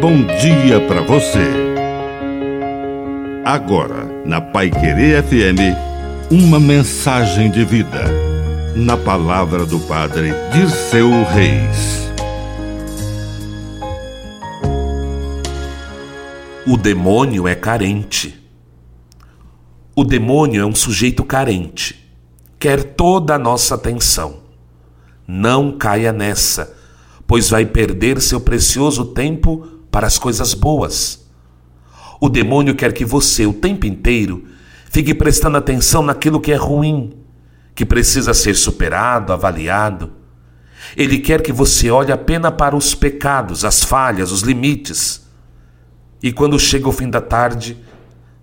bom dia para você. Agora, na Pai Querer FM, uma mensagem de vida. Na palavra do Padre Dirceu Reis. O demônio é carente. O demônio é um sujeito carente. Quer toda a nossa atenção. Não caia nessa, pois vai perder seu precioso tempo para as coisas boas. O demônio quer que você, o tempo inteiro, fique prestando atenção naquilo que é ruim, que precisa ser superado, avaliado. Ele quer que você olhe apenas para os pecados, as falhas, os limites. E quando chega o fim da tarde,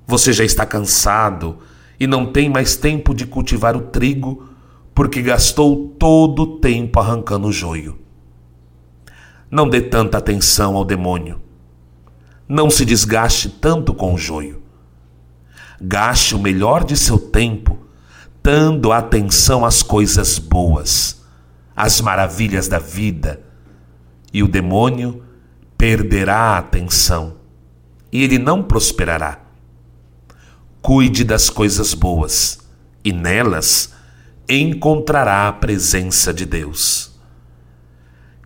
você já está cansado e não tem mais tempo de cultivar o trigo, porque gastou todo o tempo arrancando o joio. Não dê tanta atenção ao demônio. Não se desgaste tanto com o joio. Gaste o melhor de seu tempo dando atenção às coisas boas, às maravilhas da vida, e o demônio perderá a atenção e ele não prosperará. Cuide das coisas boas e nelas encontrará a presença de Deus.